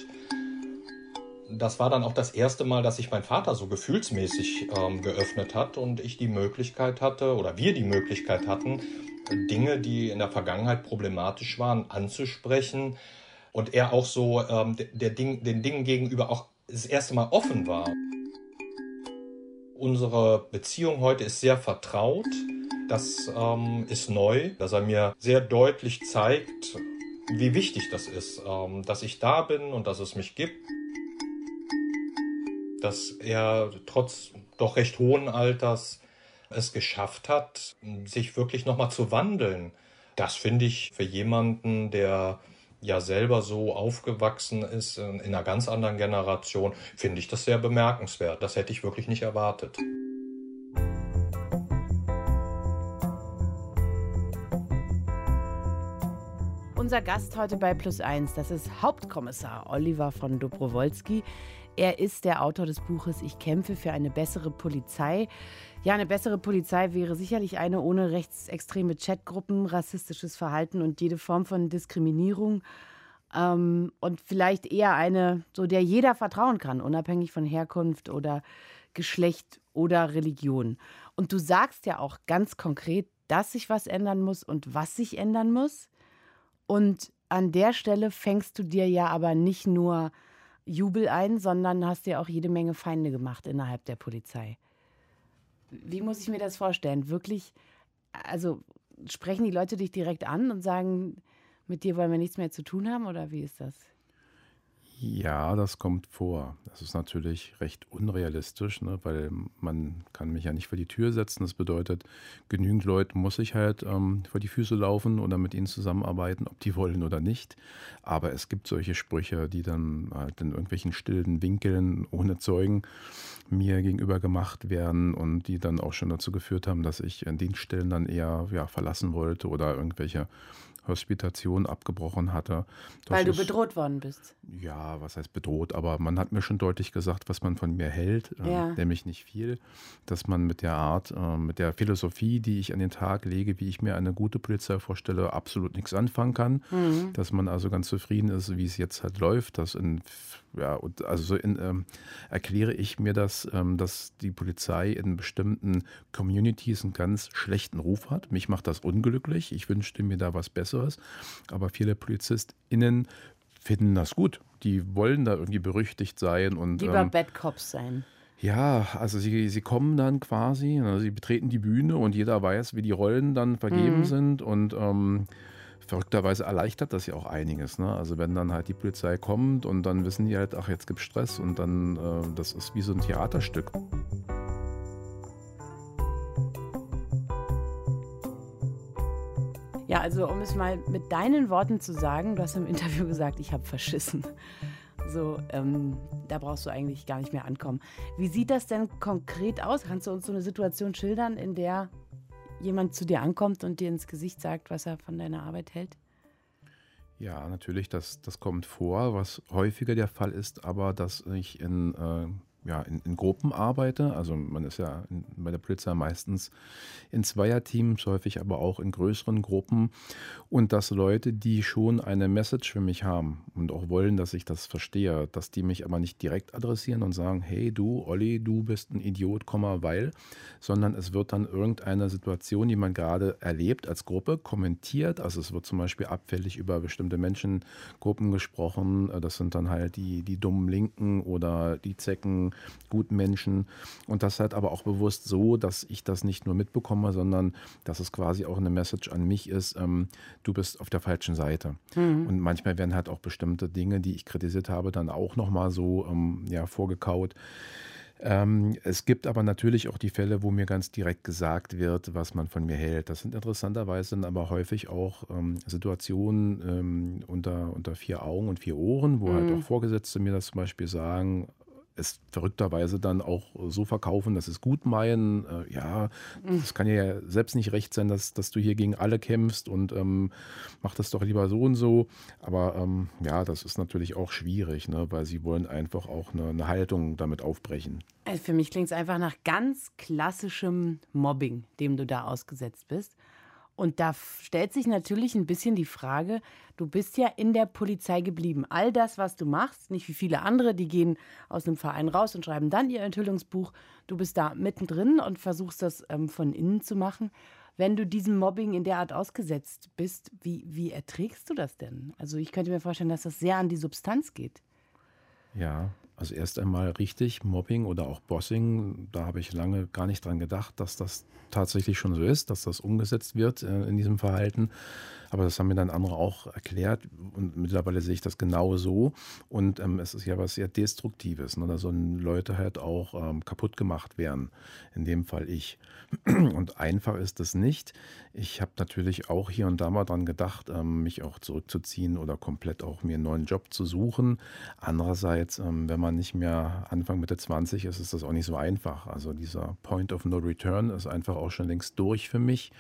das war dann auch das erste Mal, dass sich mein Vater so gefühlsmäßig ähm, geöffnet hat und ich die Möglichkeit hatte oder wir die Möglichkeit hatten, Dinge, die in der Vergangenheit problematisch waren, anzusprechen und er auch so ähm, der Ding, den Dingen gegenüber auch das erste Mal offen war. Unsere Beziehung heute ist sehr vertraut. Das ähm, ist neu, dass er mir sehr deutlich zeigt, wie wichtig das ist, ähm, dass ich da bin und dass es mich gibt dass er trotz doch recht hohen Alters es geschafft hat, sich wirklich nochmal zu wandeln. Das finde ich für jemanden, der ja selber so aufgewachsen ist in einer ganz anderen Generation, finde ich das sehr bemerkenswert. Das hätte ich wirklich nicht erwartet. Unser Gast heute bei Plus 1, das ist Hauptkommissar Oliver von Dobrowolski. Er ist der Autor des Buches Ich kämpfe für eine bessere Polizei. Ja, eine bessere Polizei wäre sicherlich eine ohne rechtsextreme Chatgruppen, rassistisches Verhalten und jede Form von Diskriminierung. Ähm, und vielleicht eher eine, so der jeder vertrauen kann, unabhängig von Herkunft oder Geschlecht oder Religion. Und du sagst ja auch ganz konkret, dass sich was ändern muss und was sich ändern muss. Und an der Stelle fängst du dir ja aber nicht nur Jubel ein, sondern hast dir auch jede Menge Feinde gemacht innerhalb der Polizei. Wie muss ich mir das vorstellen? Wirklich, also sprechen die Leute dich direkt an und sagen, mit dir wollen wir nichts mehr zu tun haben oder wie ist das? Ja, das kommt vor. Das ist natürlich recht unrealistisch, ne, weil man kann mich ja nicht vor die Tür setzen. Das bedeutet, genügend Leute muss ich halt ähm, vor die Füße laufen oder mit ihnen zusammenarbeiten, ob die wollen oder nicht. Aber es gibt solche Sprüche, die dann halt in irgendwelchen stillen Winkeln ohne Zeugen mir gegenüber gemacht werden und die dann auch schon dazu geführt haben, dass ich in den Stellen dann eher ja, verlassen wollte oder irgendwelche Hospitation abgebrochen hatte. Das Weil du bedroht worden bist. Ja, was heißt bedroht? Aber man hat mir schon deutlich gesagt, was man von mir hält, äh, ja. nämlich nicht viel. Dass man mit der Art, äh, mit der Philosophie, die ich an den Tag lege, wie ich mir eine gute Polizei vorstelle, absolut nichts anfangen kann. Mhm. Dass man also ganz zufrieden ist, wie es jetzt halt läuft. Dass in, ja, also so in, ähm, erkläre ich mir das, ähm, dass die Polizei in bestimmten Communities einen ganz schlechten Ruf hat. Mich macht das unglücklich. Ich wünschte mir da was Besseres Besseres. Aber viele PolizistInnen finden das gut. Die wollen da irgendwie berüchtigt sein und. Lieber ähm, Bad Cops sein. Ja, also sie, sie kommen dann quasi, also sie betreten die Bühne und jeder weiß, wie die Rollen dann vergeben mhm. sind und ähm, verrückterweise erleichtert das ja auch einiges. Ne? Also wenn dann halt die Polizei kommt und dann wissen die halt, ach, jetzt gibt es Stress und dann, äh, das ist wie so ein Theaterstück. Ja, also um es mal mit deinen Worten zu sagen, du hast im Interview gesagt, ich habe verschissen. So, ähm, da brauchst du eigentlich gar nicht mehr ankommen. Wie sieht das denn konkret aus? Kannst du uns so eine Situation schildern, in der jemand zu dir ankommt und dir ins Gesicht sagt, was er von deiner Arbeit hält? Ja, natürlich, das, das kommt vor, was häufiger der Fall ist, aber dass ich in äh, ja, in, in, Gruppen arbeite. Also man ist ja in, bei der Polizei meistens in Zweierteams, häufig aber auch in größeren Gruppen. Und dass Leute, die schon eine Message für mich haben und auch wollen, dass ich das verstehe, dass die mich aber nicht direkt adressieren und sagen, hey du, Olli, du bist ein Idiot, weil, sondern es wird dann irgendeine Situation, die man gerade erlebt als Gruppe, kommentiert. Also es wird zum Beispiel abfällig über bestimmte Menschengruppen gesprochen. Das sind dann halt die, die dummen Linken oder die Zecken guten Menschen. Und das halt aber auch bewusst so, dass ich das nicht nur mitbekomme, sondern dass es quasi auch eine Message an mich ist, ähm, du bist auf der falschen Seite. Mhm. Und manchmal werden halt auch bestimmte Dinge, die ich kritisiert habe, dann auch nochmal so ähm, ja, vorgekaut. Ähm, es gibt aber natürlich auch die Fälle, wo mir ganz direkt gesagt wird, was man von mir hält. Das sind interessanterweise dann aber häufig auch ähm, Situationen ähm, unter, unter vier Augen und vier Ohren, wo halt mhm. halt auch Vorgesetzte mir das zum Beispiel sagen, es verrückterweise dann auch so verkaufen, dass es gut meinen. Äh, ja, es kann ja selbst nicht recht sein, dass, dass du hier gegen alle kämpfst und ähm, mach das doch lieber so und so. Aber ähm, ja, das ist natürlich auch schwierig, ne, weil sie wollen einfach auch eine, eine Haltung damit aufbrechen. Also für mich klingt es einfach nach ganz klassischem Mobbing, dem du da ausgesetzt bist. Und da stellt sich natürlich ein bisschen die Frage, du bist ja in der Polizei geblieben. All das, was du machst, nicht wie viele andere, die gehen aus einem Verein raus und schreiben dann ihr Enthüllungsbuch. Du bist da mittendrin und versuchst das ähm, von innen zu machen. Wenn du diesem Mobbing in der Art ausgesetzt bist, wie, wie erträgst du das denn? Also ich könnte mir vorstellen, dass das sehr an die Substanz geht. Ja, also erst einmal richtig, Mobbing oder auch Bossing, da habe ich lange gar nicht dran gedacht, dass das tatsächlich schon so ist, dass das umgesetzt wird äh, in diesem Verhalten. Aber das haben mir dann andere auch erklärt und mittlerweile sehe ich das genau so. Und ähm, es ist ja was sehr Destruktives, ne? da sollen Leute halt auch ähm, kaputt gemacht werden. In dem Fall ich. Und einfach ist es nicht. Ich habe natürlich auch hier und da mal dran gedacht, ähm, mich auch zurückzuziehen oder komplett auch mir einen neuen Job zu suchen. Andererseits, ähm, wenn man nicht mehr Anfang Mitte 20 ist, ist das auch nicht so einfach. Also dieser Point of No Return ist einfach auch schon längst durch für mich.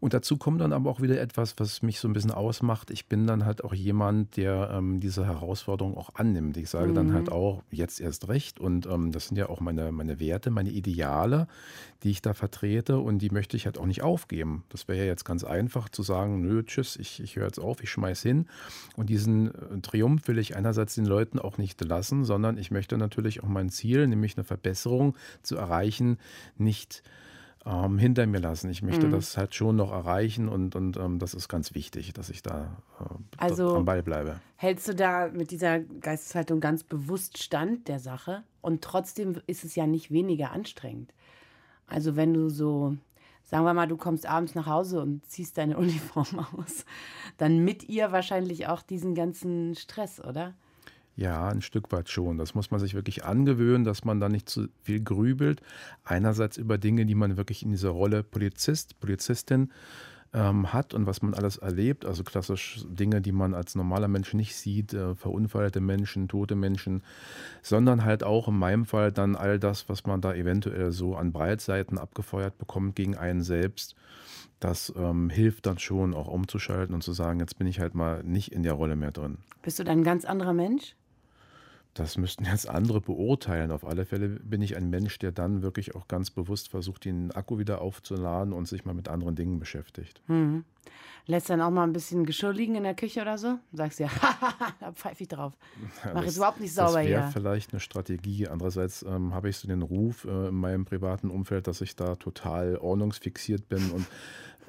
Und dazu kommt dann aber auch wieder etwas, was mich so ein bisschen ausmacht. Ich bin dann halt auch jemand, der ähm, diese Herausforderung auch annimmt. Ich sage mhm. dann halt mhm. auch, jetzt erst recht. Und ähm, das sind ja auch meine, meine Werte, meine Ideale, die ich da vertrete. Und die möchte ich halt auch nicht aufgeben. Das wäre ja jetzt ganz einfach zu sagen, nö, tschüss, ich, ich höre jetzt auf, ich schmeiß hin. Und diesen äh, Triumph will ich einerseits den Leuten auch nicht lassen, sondern ich möchte natürlich auch mein Ziel, nämlich eine Verbesserung zu erreichen, nicht ähm, hinter mir lassen. Ich möchte mhm. das halt schon noch erreichen und, und ähm, das ist ganz wichtig, dass ich da äh, also am Ball bleibe. Hältst du da mit dieser Geisteshaltung ganz bewusst stand der Sache und trotzdem ist es ja nicht weniger anstrengend. Also wenn du so, sagen wir mal, du kommst abends nach Hause und ziehst deine Uniform aus, dann mit ihr wahrscheinlich auch diesen ganzen Stress, oder? Ja, ein Stück weit schon. Das muss man sich wirklich angewöhnen, dass man da nicht zu viel grübelt. Einerseits über Dinge, die man wirklich in dieser Rolle Polizist, Polizistin ähm, hat und was man alles erlebt. Also klassisch Dinge, die man als normaler Mensch nicht sieht, äh, verunfallte Menschen, tote Menschen, sondern halt auch in meinem Fall dann all das, was man da eventuell so an Breitseiten abgefeuert bekommt gegen einen selbst. Das ähm, hilft dann schon auch umzuschalten und zu sagen, jetzt bin ich halt mal nicht in der Rolle mehr drin. Bist du dann ein ganz anderer Mensch? Das müssten jetzt andere beurteilen. Auf alle Fälle bin ich ein Mensch, der dann wirklich auch ganz bewusst versucht, den Akku wieder aufzuladen und sich mal mit anderen Dingen beschäftigt. Mhm. Lässt dann auch mal ein bisschen Geschirr liegen in der Küche oder so? Sagst ja, da pfeife ich drauf. Mach es überhaupt nicht sauber hier. Das wäre vielleicht eine Strategie. Andererseits ähm, habe ich so den Ruf äh, in meinem privaten Umfeld, dass ich da total ordnungsfixiert bin und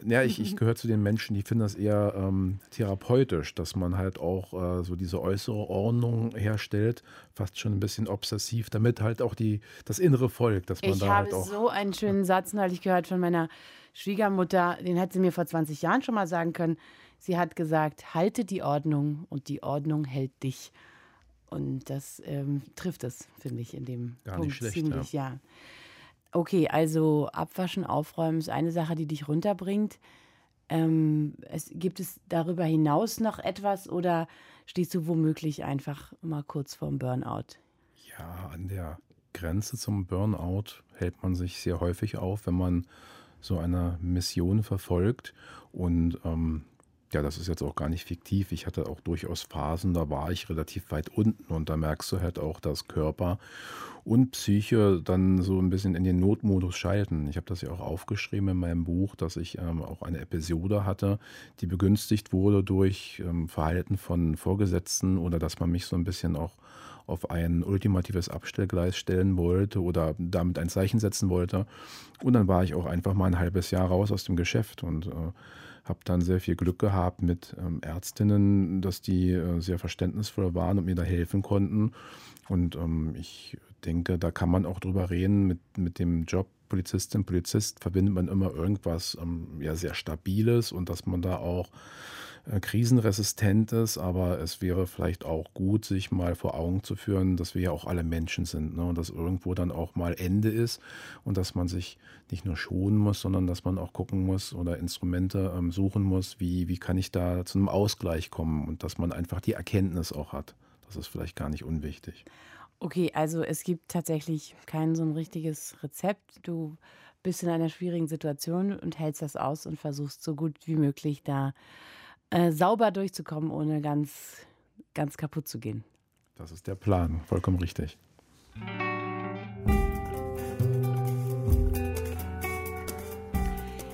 ja, ich, ich gehöre zu den Menschen, die finden das eher ähm, therapeutisch, dass man halt auch äh, so diese äußere Ordnung herstellt, fast schon ein bisschen obsessiv, damit halt auch die, das innere Volk, dass man ich da halt auch. Ich habe so einen schönen Satz neulich gehört von meiner Schwiegermutter, den hat sie mir vor 20 Jahren schon mal sagen können. Sie hat gesagt, halte die Ordnung und die Ordnung hält dich. Und das ähm, trifft es, finde ich, in dem Gar Punkt nicht schlecht, ziemlich, ja. ja. Okay, also abwaschen, aufräumen ist eine Sache, die dich runterbringt. Ähm, es, gibt es darüber hinaus noch etwas oder stehst du womöglich einfach mal kurz vorm Burnout? Ja, an der Grenze zum Burnout hält man sich sehr häufig auf, wenn man so eine Mission verfolgt. Und ähm, ja, das ist jetzt auch gar nicht fiktiv. Ich hatte auch durchaus Phasen, da war ich relativ weit unten und da merkst du halt auch, dass Körper und Psyche dann so ein bisschen in den Notmodus schalten. Ich habe das ja auch aufgeschrieben in meinem Buch, dass ich ähm, auch eine Episode hatte, die begünstigt wurde durch ähm, Verhalten von Vorgesetzten oder dass man mich so ein bisschen auch auf ein ultimatives Abstellgleis stellen wollte oder damit ein Zeichen setzen wollte. Und dann war ich auch einfach mal ein halbes Jahr raus aus dem Geschäft und äh, habe dann sehr viel Glück gehabt mit ähm, Ärztinnen, dass die äh, sehr verständnisvoll waren und mir da helfen konnten. Und ähm, ich denke, da kann man auch drüber reden mit, mit dem Job Polizistin, Polizist verbindet man immer irgendwas ähm, ja, sehr Stabiles und dass man da auch krisenresistent ist, aber es wäre vielleicht auch gut, sich mal vor Augen zu führen, dass wir ja auch alle Menschen sind ne? und dass irgendwo dann auch mal Ende ist und dass man sich nicht nur schonen muss, sondern dass man auch gucken muss oder Instrumente ähm, suchen muss, wie, wie kann ich da zu einem Ausgleich kommen und dass man einfach die Erkenntnis auch hat. Das ist vielleicht gar nicht unwichtig. Okay, also es gibt tatsächlich kein so ein richtiges Rezept. Du bist in einer schwierigen Situation und hältst das aus und versuchst so gut wie möglich da äh, sauber durchzukommen, ohne ganz, ganz kaputt zu gehen. Das ist der Plan, vollkommen richtig.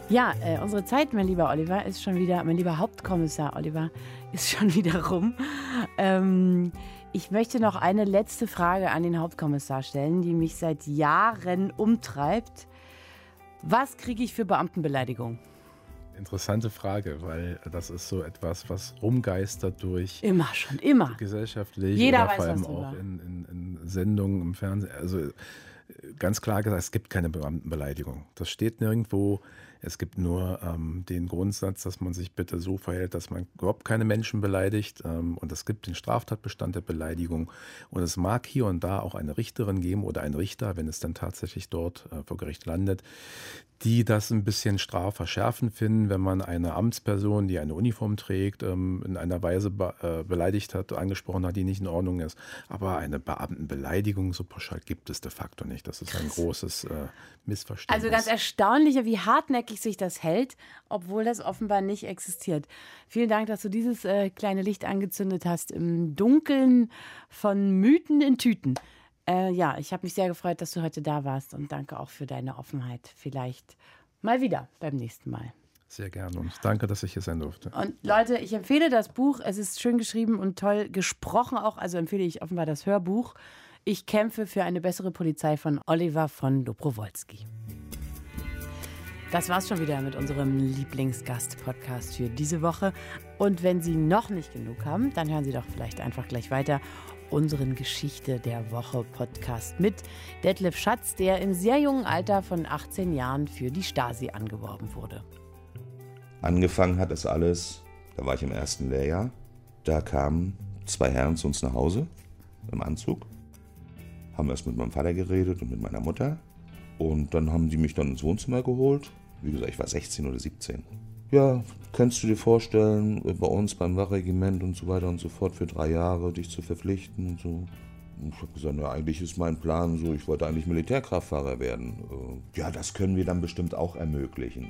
Ja, äh, unsere Zeit, mein lieber Oliver, ist schon wieder, mein lieber Hauptkommissar Oliver, ist schon wieder rum. Ähm, ich möchte noch eine letzte Frage an den Hauptkommissar stellen, die mich seit Jahren umtreibt. Was kriege ich für Beamtenbeleidigung? Interessante Frage, weil das ist so etwas, was rumgeistert durch. Immer schon, immer. Gesellschaftlich Jeder weiß, vor allem auch in, in, in, Sendungen im Fernsehen. Also äh, ganz klar gesagt, es gibt keine Beamtenbeleidigung. Das steht nirgendwo. Es gibt nur ähm, den Grundsatz, dass man sich bitte so verhält, dass man überhaupt keine Menschen beleidigt. Ähm, und es gibt den Straftatbestand der Beleidigung. Und es mag hier und da auch eine Richterin geben oder einen Richter, wenn es dann tatsächlich dort äh, vor Gericht landet, die das ein bisschen strafverschärfend finden, wenn man eine Amtsperson, die eine Uniform trägt, ähm, in einer Weise be äh, beleidigt hat, angesprochen hat, die nicht in Ordnung ist. Aber eine Beamtenbeleidigung so pauschal gibt es de facto nicht. Das ist ein großes äh, Missverständnis. Also ganz erstaunlich, wie hartnäckig sich das hält, obwohl das offenbar nicht existiert. Vielen Dank, dass du dieses äh, kleine Licht angezündet hast im Dunkeln von Mythen in Tüten. Äh, ja, ich habe mich sehr gefreut, dass du heute da warst und danke auch für deine Offenheit. Vielleicht mal wieder beim nächsten Mal. Sehr gerne und danke, dass ich hier sein durfte. Und Leute, ich empfehle das Buch. Es ist schön geschrieben und toll gesprochen auch. Also empfehle ich offenbar das Hörbuch. Ich kämpfe für eine bessere Polizei von Oliver von Dobrowolski. Das war's schon wieder mit unserem Lieblingsgast-Podcast für diese Woche. Und wenn Sie noch nicht genug haben, dann hören Sie doch vielleicht einfach gleich weiter unseren Geschichte der Woche Podcast mit Detlef Schatz, der im sehr jungen Alter von 18 Jahren für die Stasi angeworben wurde. Angefangen hat es alles, da war ich im ersten Lehrjahr. Da kamen zwei Herren zu uns nach Hause im Anzug, haben erst mit meinem Vater geredet und mit meiner Mutter. Und dann haben die mich dann ins Wohnzimmer geholt. Wie gesagt, ich war 16 oder 17 ja, kannst du dir vorstellen, bei uns beim Wachregiment und so weiter und so fort für drei Jahre dich zu verpflichten und so. Ich habe gesagt, ja, eigentlich ist mein Plan so, ich wollte eigentlich Militärkraftfahrer werden. Äh, ja, das können wir dann bestimmt auch ermöglichen.